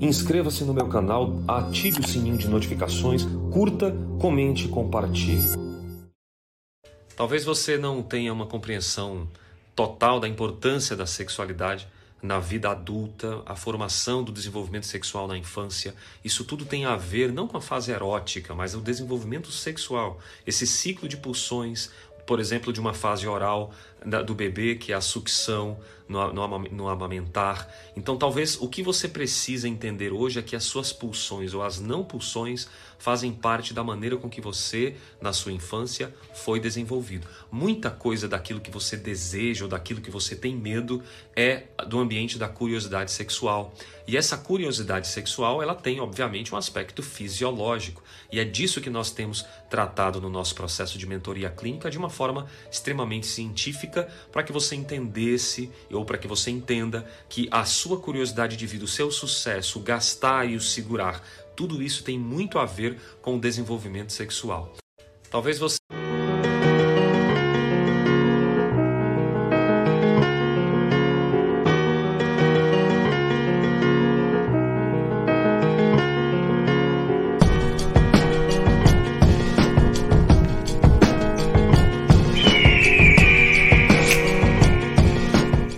Inscreva-se no meu canal, ative o sininho de notificações, curta, comente e compartilhe. Talvez você não tenha uma compreensão total da importância da sexualidade na vida adulta, a formação do desenvolvimento sexual na infância. Isso tudo tem a ver não com a fase erótica, mas o desenvolvimento sexual, esse ciclo de pulsões, por exemplo, de uma fase oral do bebê, que é a sucção no, no, no, amamentar. Então, talvez o que você precisa entender hoje é que as suas pulsões ou as não pulsões fazem parte da maneira com que você, na sua infância, foi desenvolvido. Muita coisa daquilo que você deseja ou daquilo que você tem medo é do ambiente da curiosidade sexual. E essa curiosidade sexual, ela tem, obviamente, um aspecto fisiológico. E é disso que nós temos tratado no nosso processo de mentoria clínica de uma forma extremamente científica para que você entendesse para que você entenda que a sua curiosidade de vida, o seu sucesso, o gastar e o segurar, tudo isso tem muito a ver com o desenvolvimento sexual. Talvez você